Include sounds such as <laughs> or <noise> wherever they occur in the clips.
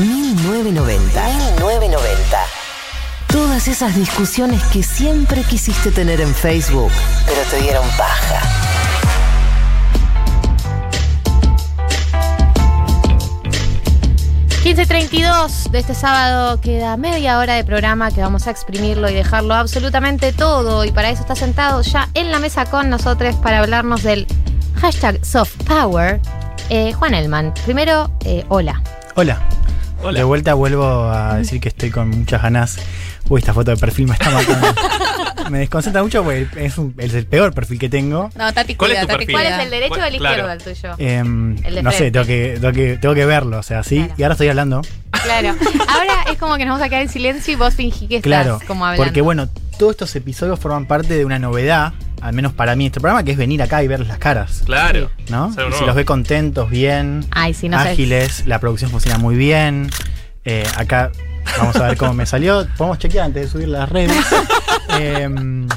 1990. 1990. Todas esas discusiones que siempre quisiste tener en Facebook, pero te dieron paja. ...15.32 de este sábado queda media hora de programa que vamos a exprimirlo y dejarlo absolutamente todo y para eso está sentado ya en la mesa con nosotros para hablarnos del hashtag soft power eh, Juan Elman. Primero, eh, hola. Hola. Hola. De vuelta vuelvo a decir que estoy con muchas ganas. Uy, esta foto de perfil me está matando. <laughs> me desconcentra mucho porque es, un- es el peor perfil que tengo. No, Tati, ¿Cuál es cuida, tu Tati, perfil? ¿Cuál es el derecho o el Claro. izquierdo el tuyo? Em, El de no sé, tengo que, tengo, que, tengo que verlo, o sea, sí. Claro. Y ahora estoy hablando. Claro. Ahora es como que nos vamos a quedar en silencio y vos fingí que estás Claro. como hablando. Porque bueno, todos estos episodios forman parte de una novedad, al menos para mí, este programa, que es venir acá y ver las caras. Claro. ¿No? Y si los ve contentos, bien, Ay, sí, no sé. ágiles, la producción funciona muy bien. Eh, acá vamos a ver cómo me salió. Podemos chequear antes de subir las redes. <laughs> Em,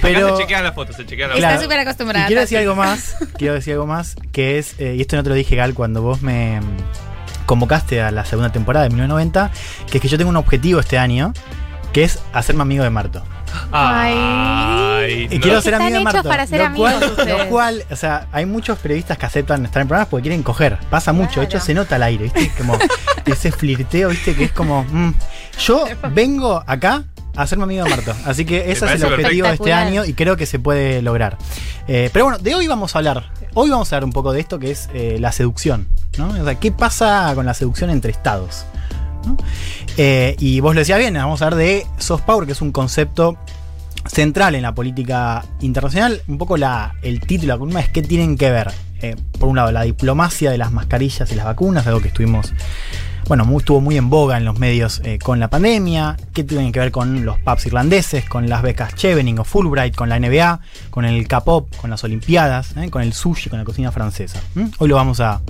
Pero se chequean las fotos, se chequean las Está súper acostumbrada. Y quiero decir algo más, quiero decir algo más, que es, eh, y esto no te lo dije, Gal, cuando vos me mm, convocaste a la segunda temporada de 1990, que es que yo tengo un objetivo este año, que es hacerme amigo de Marto. Ay, Y no. quiero ser amigo de Marto. para ser lo, amigos cual, ustedes. lo cual, o sea, hay muchos periodistas que aceptan estar en programas porque quieren coger. Pasa mucho, de hecho se nota al aire, ¿viste? Como <laughs> ese flirteo, ¿viste? Que es como, mm, yo vengo acá a hacerme amigo de Marto. Así que ese es el objetivo de este año y creo que se puede lograr. Eh, pero bueno, de hoy vamos a hablar. Hoy vamos a hablar un poco de esto que es eh, la seducción. ¿no? O sea, ¿qué pasa con la seducción entre estados? Eh, y vos lo decías bien, vamos a hablar de soft power, que es un concepto central en la política internacional. Un poco el título, la columna es qué tienen que ver. Eh, por un lado, la diplomacia de las mascarillas y las vacunas, algo que estuvimos, bueno, estuvo muy en boga en los medios eh, con la pandemia. ¿Qué tienen que ver con los pubs irlandeses, con las becas Chevening o Fulbright, con la NBA, con el K-pop, con las Olimpiadas, con el sushi, con la cocina francesa? ¿Mm? Hoy lo vamos a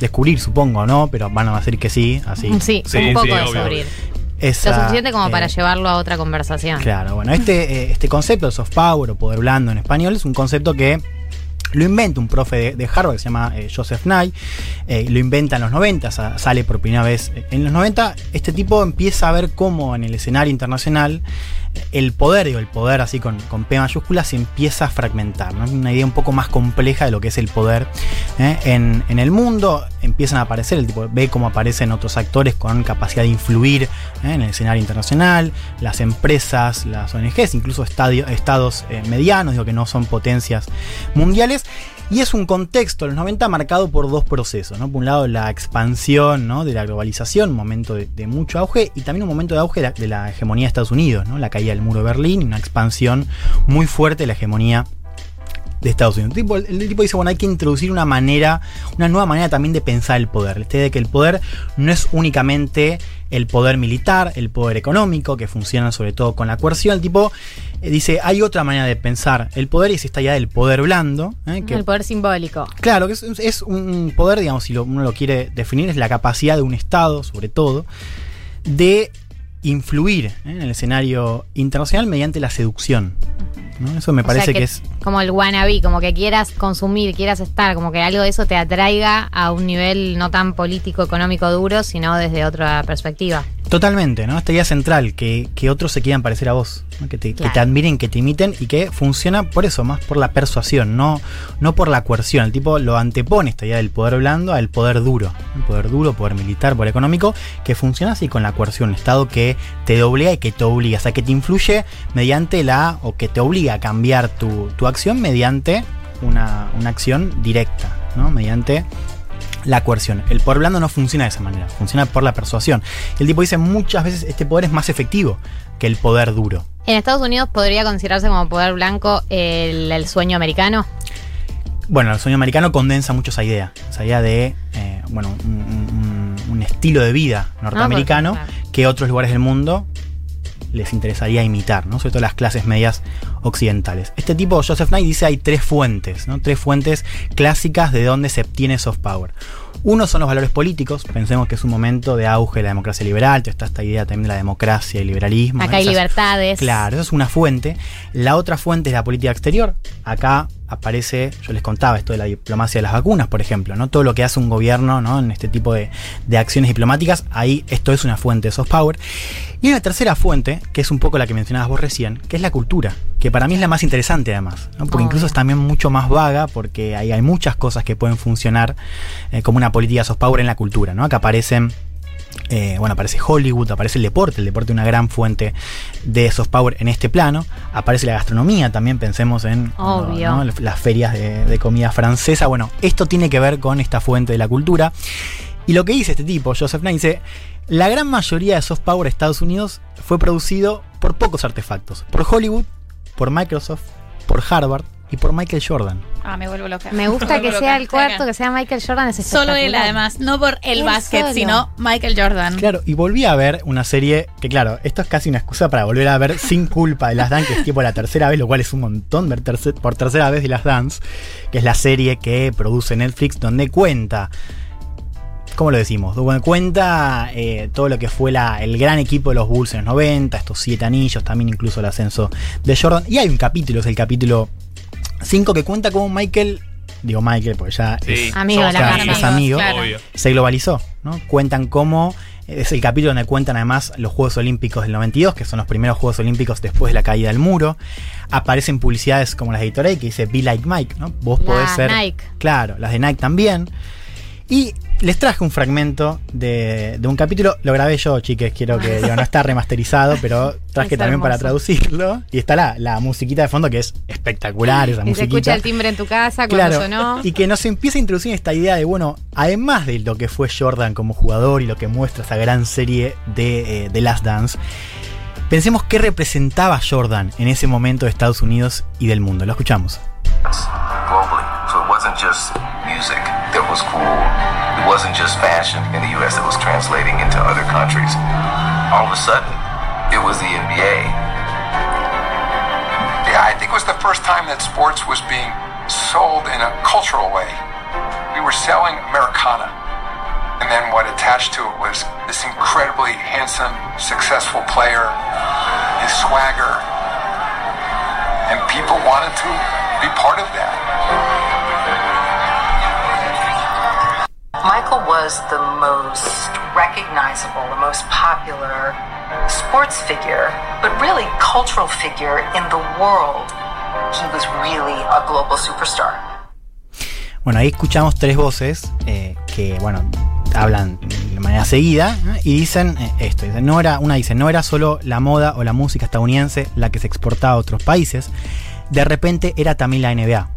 descubrir, supongo, ¿no? Pero van a decir que sí, así. <laughs> Sí, Sí, un poco sí, descubrir. Esa, Lo suficiente como eh, para llevarlo a otra conversación. Claro, bueno, este, <laughs> eh, este concepto de soft power o poder blando en español es un concepto que lo inventa un profe de, de Harvard que se llama eh, Joseph Nye, eh, lo inventa en los 90, sa- sale por primera vez en los 90. Este tipo empieza a ver cómo en el escenario internacional eh, el poder, digo, el poder así con, con P mayúscula, se empieza a fragmentar. ¿no? Una idea un poco más compleja de lo que es el poder ¿eh? en, en el mundo. Empiezan a aparecer, el tipo ve cómo aparecen otros actores con capacidad de influir ¿eh? en el escenario internacional, las empresas, las ONGs, incluso estados eh, medianos, digo que no son potencias mundiales. Y es un contexto, los 90, marcado por dos procesos. Por un lado, la expansión de la globalización, un momento de, mucho auge, y también un momento de auge de la, hegemonía de Estados Unidos, la caída del muro de Berlín una expansión muy fuerte de la hegemonía de Estados Unidos. El tipo, el tipo dice, bueno, hay que introducir una manera, una nueva manera también de pensar el poder. Idea de que el poder no es únicamente el poder militar, el poder económico, que funciona sobre todo con la coerción. El tipo eh, dice, hay otra manera de pensar el poder y es esta idea del poder blando. ¿eh? que El poder simbólico. Claro, que es, es un poder, digamos, si lo- uno lo quiere definir, es la capacidad de un Estado, sobre todo, de influir ¿eh? en el escenario internacional mediante la seducción. ¿No? Eso me O parece que, es... Como el wannabe, como que quieras consumir, quieras estar, como que algo de eso te atraiga a un nivel no tan político, económico duro, sino desde otra perspectiva. Totalmente, ¿no? Esta idea central, que, que otros se quieran parecer a vos, ¿no? que, te, que Claro. te admiren, que te imiten y que funciona por eso, más por la persuasión, no, no por la coerción. El tipo lo antepone esta idea del poder blando al poder duro. El poder duro, poder militar, poder económico, que funciona así con la coerción. Un Estado que te doblea y que te obliga, o sea, que te influye mediante la, o que te obliga a cambiar tu, tu acción mediante una, una acción directa, ¿no? Mediante la coerción. El poder blando no funciona de esa manera, funciona por la persuasión. El tipo dice muchas veces este poder es más efectivo que el poder duro. En Estados Unidos podría considerarse como poder blanco el, el sueño americano. Bueno, el sueño americano condensa mucho esa idea, esa idea de, eh, bueno, un, un- un estilo de vida norteamericano que otros lugares del mundo les interesaría imitar, ¿no? Sobre todo las clases medias occidentales. Este tipo, Joseph Knight, dice hay tres fuentes, ¿no? tres fuentes clásicas de donde se obtiene soft power. Uno son los valores políticos, pensemos que es un momento de auge de la democracia liberal, está esta idea también de la democracia y liberalismo. Acá hay libertades. Claro, esa es una fuente. La otra fuente es la política exterior. Acá aparece, yo les contaba esto de la diplomacia de las vacunas, por ejemplo, ¿no? Todo lo que hace un gobierno ¿no? en este tipo de, de acciones diplomáticas, ahí esto es una fuente de soft power. Y una tercera fuente, que es un poco la que mencionabas vos recién, que es la cultura, que para mí es la más interesante además, ¿no? porque incluso es también mucho más vaga, porque ahí hay muchas cosas que pueden funcionar eh, como una política soft power en la cultura, ¿no? Acá aparecen eh, bueno, aparece Hollywood, aparece el deporte, el deporte es una gran fuente de soft power en este plano. Aparece la gastronomía, también pensemos en las ferias de, de, comida francesa. Bueno, esto tiene que ver con esta fuente de la cultura. Y lo que dice este tipo, Joseph Knight, dice, la gran mayoría de soft power de Estados Unidos fue producido por pocos artefactos, por Hollywood, por Microsoft, por Harvard, y por Michael Jordan. Ah, me vuelvo loca. Me gusta <laughs> que sea el cuarto, que sea Michael Jordan. Es Solo él, además. No por el básquet, sino Michael Jordan. Claro, y volví a ver una serie que, claro, esto es casi una excusa para volver a ver sin culpa de las Dance, que es tipo la tercera vez, lo cual es un montón ver por tercera vez de las Dance, que es la serie que produce Netflix, donde cuenta. ¿Cómo lo decimos? Donde cuenta eh, todo lo que fue la, el gran equipo de los Bulls en los 90, estos siete anillos, también incluso el ascenso de Jordan. Y hay un capítulo, es el capítulo 5 que cuenta como Michael, digo Michael porque ya es amigo, la es amigo, se globalizó, ¿no? Cuentan cómo es el capítulo donde cuentan además los Juegos Olímpicos del 92, que son los primeros Juegos Olímpicos después de la caída del muro. Aparecen publicidades como las de Gatorade que dice Be Like Mike, ¿no? Vos podés ser. Nike. Claro, las de Nike también. Y les traje un fragmento de, un capítulo. Lo grabé yo, chiques. Quiero que no está remasterizado, pero traje también para traducirlo. Y está la, la, musiquita de fondo que es espectacular. Esa y musiquita. se escucha el timbre en tu casa cuando sonó. Y que nos empieza a introducir esta idea de, bueno, además de lo que fue Jordan como jugador y lo que muestra esa gran serie de, eh, de Last Dance. Pensemos qué representaba Jordan en ese momento de Estados Unidos y del mundo. Lo escuchamos. Just music that was cool. It wasn't just fashion in the US that was translating into other countries. All of a sudden, it was the NBA. Yeah, I think it was the first time that sports was being sold in a cultural way. We were selling Americana. And then what attached to it was this incredibly handsome, successful player, his swagger. And people wanted to be part of that. Michael was the most recognizable, the most popular sports figure, but really cultural figure in the world. He was really a global superstar. Bueno, ahí escuchamos tres voces eh, que, bueno, hablan de manera seguida y dicen eh, esto. Dicen, no era, una dice, no era solo la moda o la música estadounidense la que se exportaba a otros países, de repente era también la NBA.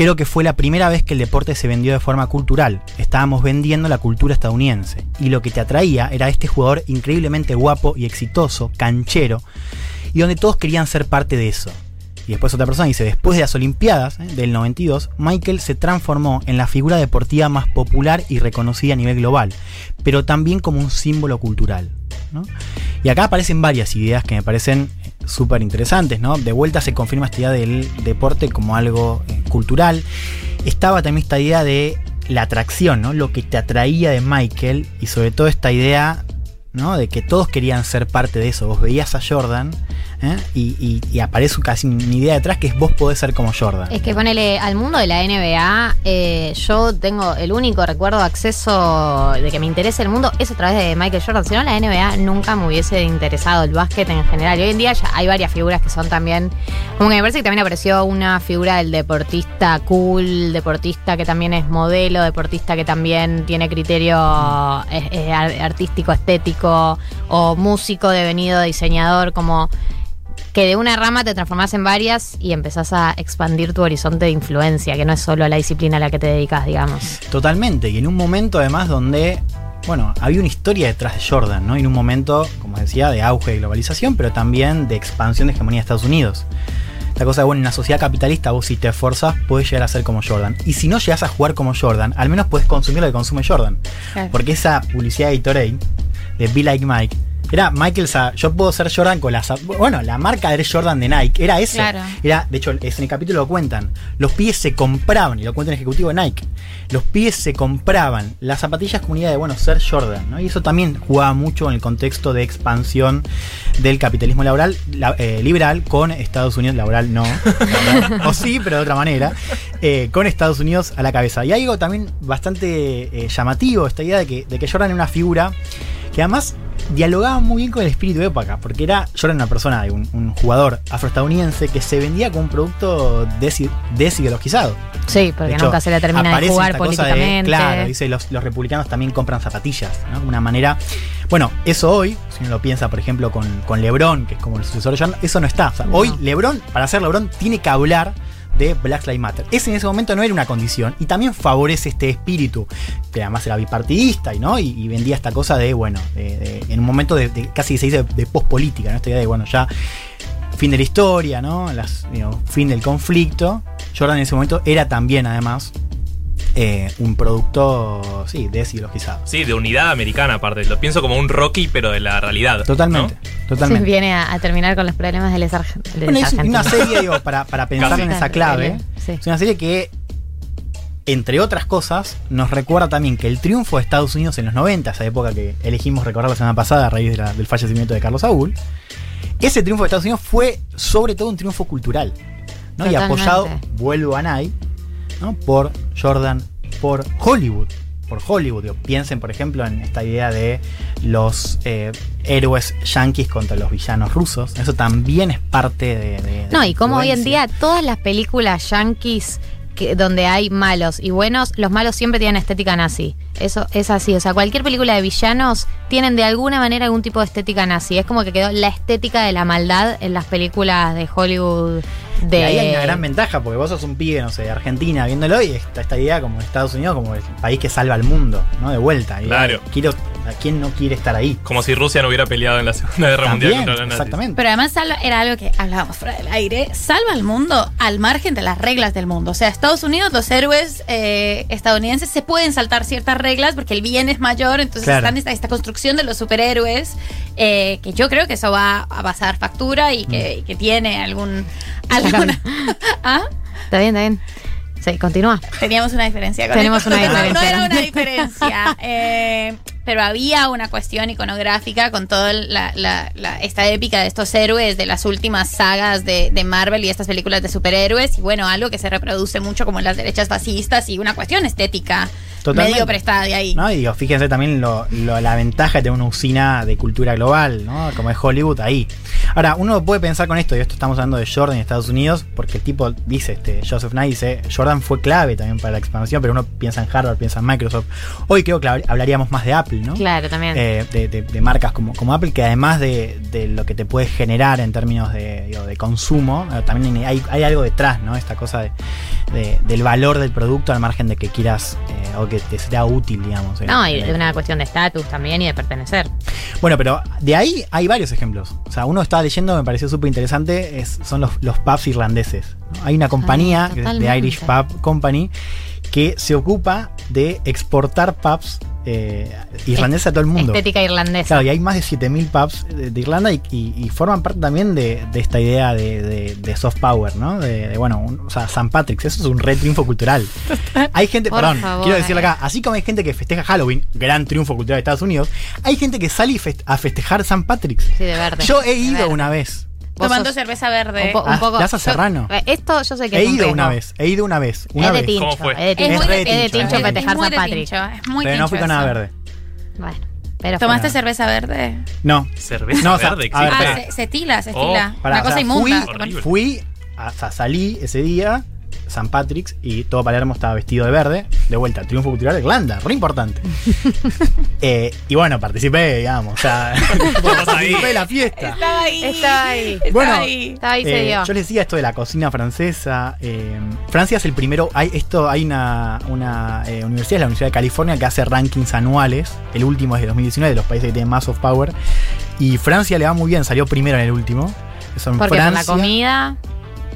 Creo que fue la primera vez que el deporte se vendió de forma cultural. Estábamos vendiendo la cultura estadounidense. Y lo que te atraía era este jugador increíblemente guapo y exitoso, canchero, y donde todos querían ser parte de eso. Y después otra persona dice, después de las Olimpiadas ¿eh? del 92, Michael se transformó en la figura deportiva más popular y reconocida a nivel global, pero también como un símbolo cultural. Y acá aparecen varias ideas que me parecen súper interesantes, ¿no? De vuelta se confirma esta idea del deporte como algo eh, cultural. Estaba también esta idea de la atracción, ¿no? Lo que te atraía de Michael y sobre todo esta idea, ¿no? De que todos querían ser parte de eso. Vos veías a Jordan ¿eh? y, aparece casi una idea detrás que es vos podés ser como Jordan. Es que ponele al mundo de la NBA, eh, yo tengo el único recuerdo acceso de que me interese el mundo es a través de Michael Jordan. Si no, la NBA nunca me hubiese interesado el básquet en general. Y hoy en día ya hay varias figuras que son también. Como que me parece que también apareció una figura del deportista cool, deportista que también es modelo, deportista que también tiene criterio artístico, estético o músico devenido diseñador, como que de una rama te transformás en varias y empezás a expandir tu horizonte de influencia, que no es solo la disciplina a la que te dedicas, digamos. Totalmente, y en un momento además donde, bueno, había una historia detrás de Jordan, ¿no? En un momento, como decía, de auge de globalización, pero también de expansión de hegemonía de Estados Unidos. Esta cosa de, bueno, en una sociedad capitalista vos si te esforzas puedes llegar a ser como Jordan. Y si no llegas a jugar como Jordan, al menos puedes consumir lo que consume Jordan. Porque esa publicidad de Gatorade, de Be Like Mike, Era Michael Sa yo puedo ser Jordan con la bueno, la marca de Jordan de Nike, era eso. Claro. Era, de hecho, en el capítulo lo cuentan. Los pies se compraban, y lo cuenta el ejecutivo de Nike. Los pies se compraban las zapatillas como unidad de bueno, ser Jordan, ¿no? Y eso también jugaba mucho en el contexto de expansión del capitalismo laboral, la- eh, liberal con Estados Unidos, laboral no, o sí, pero de otra manera, eh, con Estados Unidos a la cabeza. Y hay algo también bastante eh, llamativo, esta idea de que, de que Jordan era una figura que además dialogaba muy bien con el espíritu de época, porque era Jordan una persona, un, un jugador afroestadounidense que se vendía como un producto desi- desideologizado. Sí, porque hecho, nunca se le termina de jugar cosa de- políticamente. claro, dice los, los republicanos también compran zapatillas, ¿no? Una manera. Bueno, eso hoy, si uno lo piensa, por ejemplo, con, con LeBron, que es como el sucesor de Jordan, eso no está. O sea, No. hoy LeBron, para ser LeBron, tiene que hablar de Black Lives Matter. Ese en ese momento no era una condición y también favorece este espíritu, que además era bipartidista y no y, vendía esta cosa de, bueno, en un momento de, de- casi se dice de pospolítica, ¿no? Esta idea de, bueno, ya fin de la historia, ¿no? Las, fin del conflicto. Jordan en ese momento era también, además, eh, un producto, sí, desideologizado. Sí, de unidad americana aparte. Lo pienso como un Rocky, pero de la realidad. Totalmente, ¿no? Totalmente. viene a, a terminar con los problemas del ex del Bueno, es una serie, digo, para, para <laughs> pensar Casi. en esa clave. Sí. Es una serie que, entre otras cosas, nos recuerda también que el triunfo de Estados Unidos en los 90, esa época que elegimos recordar la semana pasada a raíz de la- del fallecimiento de Carlos Saúl, ese triunfo de Estados Unidos fue sobre todo un triunfo cultural. ¿no? Y apoyado, vuelvo a Nike, ¿no? por Jordan, por Hollywood. Por Hollywood. Digo, piensen, por ejemplo, en esta idea de los eh, héroes yanquis contra los villanos rusos. Eso también es parte de. de- No, y como hoy en día todas las películas yankees que, donde hay malos y buenos, los malos siempre tienen estética nazi. Eso es así. O sea, cualquier película de villanos tienen de alguna manera algún tipo de estética nazi. Es como que quedó la estética de la maldad en las películas de Hollywood. De... Y ahí hay una gran ventaja, porque vos sos un pibe, no sé, de Argentina viéndolo y está esta idea como Estados Unidos como el país que salva al mundo, ¿no? De vuelta. Y, Claro. Quiero, ¿A quién no quiere estar ahí? Como si Rusia no hubiera peleado en la Segunda Guerra Mundial contra exactamente. Pero además salva- era algo que hablábamos fuera del aire. Salva al mundo al margen de las reglas del mundo. O sea, Estados Unidos, los héroes eh, estadounidenses se pueden saltar ciertas reglas porque el bien es mayor. Entonces Claro. están esta, esta construcción de los superhéroes eh, que yo creo que eso va a pasar factura y que, y que tiene algún... <laughs> ¿Ah? Está bien, está bien. Sí, continúa. Teníamos una diferencia con Tenemos esto. una <laughs> No, diferencia. No era una diferencia. <laughs> eh, pero había una cuestión iconográfica con toda la, la- la- esta épica de estos héroes de las últimas sagas de, de Marvel y estas películas de superhéroes. Y bueno, algo que se reproduce mucho como en las derechas fascistas y una cuestión estética Totalmente. medio prestada de ahí. ¿No? Y digo, fíjense también lo, lo- la ventaja de tener una usina de cultura global, ¿no? Como es Hollywood ahí. Ahora, uno puede pensar con esto, y esto estamos hablando de Jordan en Estados Unidos, porque el tipo dice, este, Joseph Knight dice, Jordan fue clave también para la expansión, pero uno piensa en Harvard, piensa en Microsoft. Hoy creo que habl- hablaríamos más de Apple, ¿no? Claro, también. Eh, de, de- de marcas como, como Apple, que además de, de lo que te puede generar en términos de, digo, de consumo, eh, también hay, hay algo detrás, ¿no? Esta cosa de, de- del valor del producto al margen de que quieras eh, o que te sea útil, digamos. no, y de una cuestión de estatus también y de pertenecer. Bueno, pero de ahí hay varios ejemplos. O sea, uno estaba leyendo, me pareció súper interesante, es- son los, los pubs irlandeses. ¿no? Hay una compañía, que es de totalmente. Irish Pub Company, que se ocupa de exportar pubs eh, irlandeses a todo el mundo. Estética irlandesa. Claro, y hay más de 7000 pubs de, de Irlanda y, y- y forman parte también de, de esta idea de, de- de soft power, ¿no? De, bueno, un- o sea, San Patrick's, eso es un re triunfo cultural. Hay gente, Por perdón, favor, quiero decirlo eh. acá, así como hay gente que festeja Halloween, gran triunfo cultural de Estados Unidos, hay gente que sale a festejar San Patrick's. Sí, de verde. Yo he ido verde. una vez. Tomando sos cerveza verde. un, po- un Ah, poco. Serrano. eh, esto yo sé que He es ido una vez, he ido una vez. Una es de vez. tincho. ¿Cómo fue? Es de Es tincho, muy de es de tincho, tincho es festejar muy San de Patrick. tincho, Es muy pero no fui tincho con nada verde. Bueno, pero ¿Tomaste Bueno. cerveza verde? No. Cerveza No, o sea, verde, existe. Ah, se, se tila, se Oh, tila. Pará, Una o cosa sea, inmunda. Fui, fui a- o sea, salí ese día, San Patrick's, y todo Palermo estaba vestido de verde. De vuelta, triunfo cultural de Irlanda, re importante. <laughs> Eh, y bueno, participé, digamos. O sea, <laughs> participé de la fiesta. Estaba ahí. Estaba ahí. Estaba Bueno, ahí. Estaba ahí, se Eh, dio. yo les decía esto de la cocina francesa. eh, Francia es el primero. Hay, esto, hay una, una eh, universidad, la Universidad de California, que hace rankings anuales. El último es de 2019, de los países que tienen más soft power. Y Francia le va muy bien, salió primero en el último. son Porque por la comida.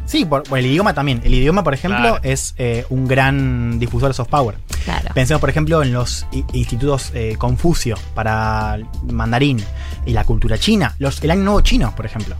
Sí, por, por el idioma también. El idioma, por ejemplo, Claro. es eh, un gran difusor de soft power. Claro. Pensemos, por ejemplo, en los i- institutos eh, Confucio para mandarín y la cultura china, los, el año nuevo chino, por ejemplo.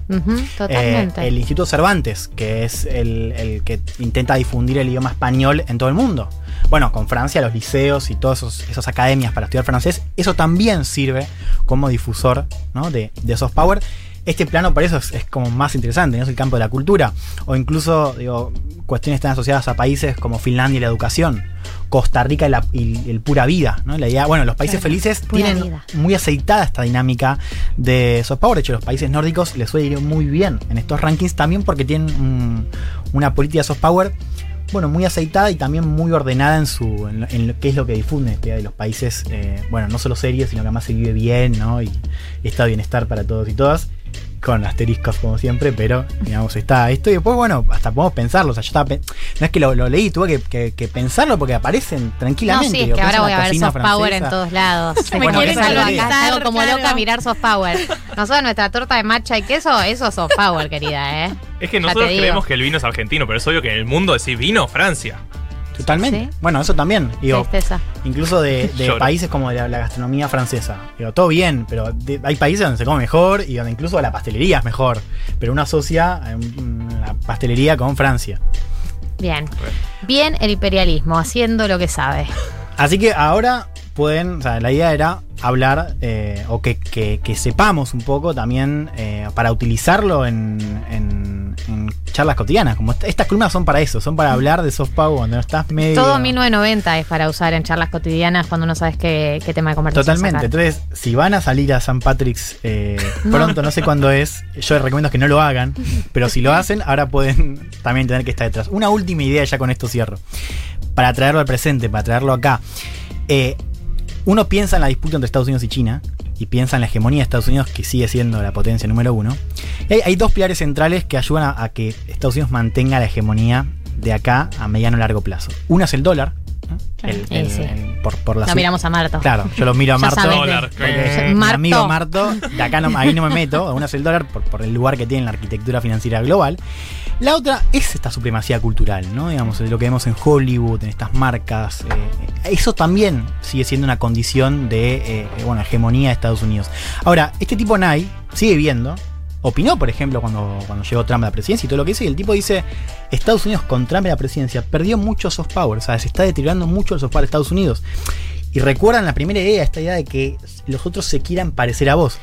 Totalmente. Eh, el Instituto Cervantes, que es el, el que intenta difundir el idioma español en todo el mundo. Bueno, con Francia, los liceos y todas esos- esas academias para estudiar francés, eso también sirve como difusor ¿no? de, de soft power. Este plano por eso es, es como más interesante, ¿no? es el campo de la cultura. O incluso, digo, cuestiones están asociadas a países como Finlandia y la educación. Costa Rica y, la, y el pura vida, ¿no? La idea, bueno, los países Claro, felices tienen vida. muy aceitada esta dinámica de soft power. De hecho, los países nórdicos les suele ir muy bien en estos rankings también porque tienen un- una política de soft power, bueno, muy aceitada y también muy ordenada en su en, lo- en lo- qué es lo que difunde esta idea de los países, eh, bueno, no solo serios, sino que además se vive bien, ¿no? Y, y está bienestar para todos y todas. Con asteriscos como siempre, pero digamos, está esto. Y después, bueno, hasta podemos pensarlo. O sea, yo estaba pe- no es que lo, lo leí, tuve que, que- que pensarlo porque aparecen No, tranquilamente. sí, es digo, que ahora voy a ver soft power en todos lados. <laughs> Me Bueno, quieren. Salgo como claro. loca a mirar soft power. Nosotros nuestra torta de matcha y queso, eso es soft power, querida, ¿eh? Es que Ya nosotros creemos que el vino es argentino, pero es obvio que en el mundo decís vino, Francia. Totalmente. Sí. Bueno, eso también. Digo, Tristeza. incluso de, <laughs> países como de la, la gastronomía francesa. Digo, todo bien, pero de- hay países donde se come mejor y donde incluso la pastelería es mejor. Pero uno asocia eh, la pastelería con Francia. Bien. Bien el imperialismo, haciendo lo que sabe. Así que ahora pueden, o sea, la idea era hablar eh, o que, que- que sepamos un poco también eh, para utilizarlo en, en- en charlas cotidianas. Como est- estas columnas son para eso, son para hablar de soft power cuando no estás medio... Todo 1990 es para usar en charlas cotidianas cuando no sabes qué, qué tema de conversación. Totalmente. Entonces, si van a salir a San Patrick's eh, <laughs> pronto, no sé cuándo es, yo les recomiendo que no lo hagan, pero si lo hacen, ahora pueden también tener que estar detrás. Una última idea, ya con esto cierro. Para traerlo al presente, para traerlo acá. Eh, uno piensa en la disputa entre Estados Unidos y China, y piensa en la hegemonía de Estados Unidos, que sigue siendo la potencia número uno. Hay, dos pilares centrales que ayudan a, a que Estados Unidos mantenga la hegemonía de acá a mediano y largo plazo. Uno es el dólar. ¿No? Claro. El- Sí, el- sí. el- por, por la Lo miramos a Marto. Claro, yo lo miro a Marto. Dólar, porque mi Marto. amigo Marto, de acá no, ahí no me meto, uno es el dólar por, por el lugar que tiene en la arquitectura financiera global. La otra es esta supremacía cultural, ¿no? Digamos, lo que vemos en Hollywood, en estas marcas. eh, eso también sigue siendo una condición de eh, bueno, hegemonía de Estados Unidos. Ahora, este tipo Nye sigue viendo. Opinó, por ejemplo, cuando, cuando llegó Trump a la presidencia y todo lo que hizo, y el tipo dice, Estados Unidos con Trump en la presidencia perdió mucho soft power, o sea, se está deteriorando mucho el soft power de Estados Unidos. Y recuerdan la primera idea, esta idea de que los otros se quieran parecer a vos.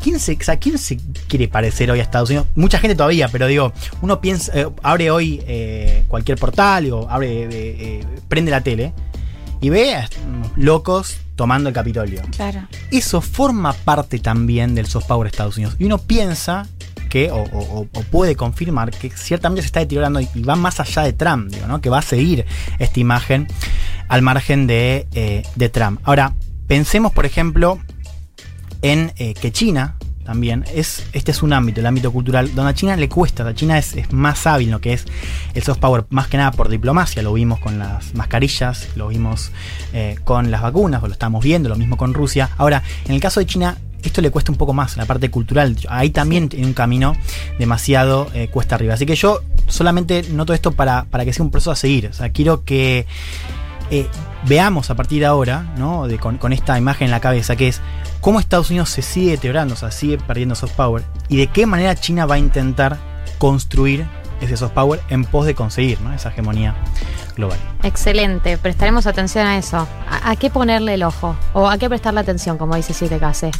¿Quién se, o sea, ¿quién se quiere parecer hoy a Estados Unidos? Mucha gente todavía, pero digo, uno piensa, eh, abre hoy eh, cualquier portal o abre, eh, prende la tele y ve a locos tomando el Capitolio. Claro. Eso forma parte también del soft power de Estados Unidos. Y uno piensa que, o, puede confirmar, que ciertamente se está deteriorando y y va más allá de Trump, digo, ¿no? que va a seguir esta imagen al margen de, eh, de Trump. Ahora, pensemos, por ejemplo, en eh, que China también es este es un ámbito, el ámbito cultural, donde a China le cuesta, a China es, es más hábil en lo que es el soft power, más que nada por diplomacia, lo vimos con las mascarillas, lo vimos eh, con las vacunas, o lo estamos viendo, lo mismo con Rusia. Ahora, en el caso de China, esto le cuesta un poco más, la parte cultural, ahí también tiene un camino demasiado eh, cuesta arriba. Así que yo solamente noto esto para, para que sea un proceso a seguir, o sea, quiero que eh, veamos a partir de ahora, ¿no? De- con, con esta imagen en la cabeza, que es cómo Estados Unidos se sigue deteriorando, o sea, sigue perdiendo soft power, y de qué manera China va a intentar construir ese soft power en pos de conseguir ¿no? esa hegemonía global. Excelente, prestaremos atención a eso. ¿A, a qué ponerle el ojo? ¿O a qué prestarle atención, como dice Siete Case?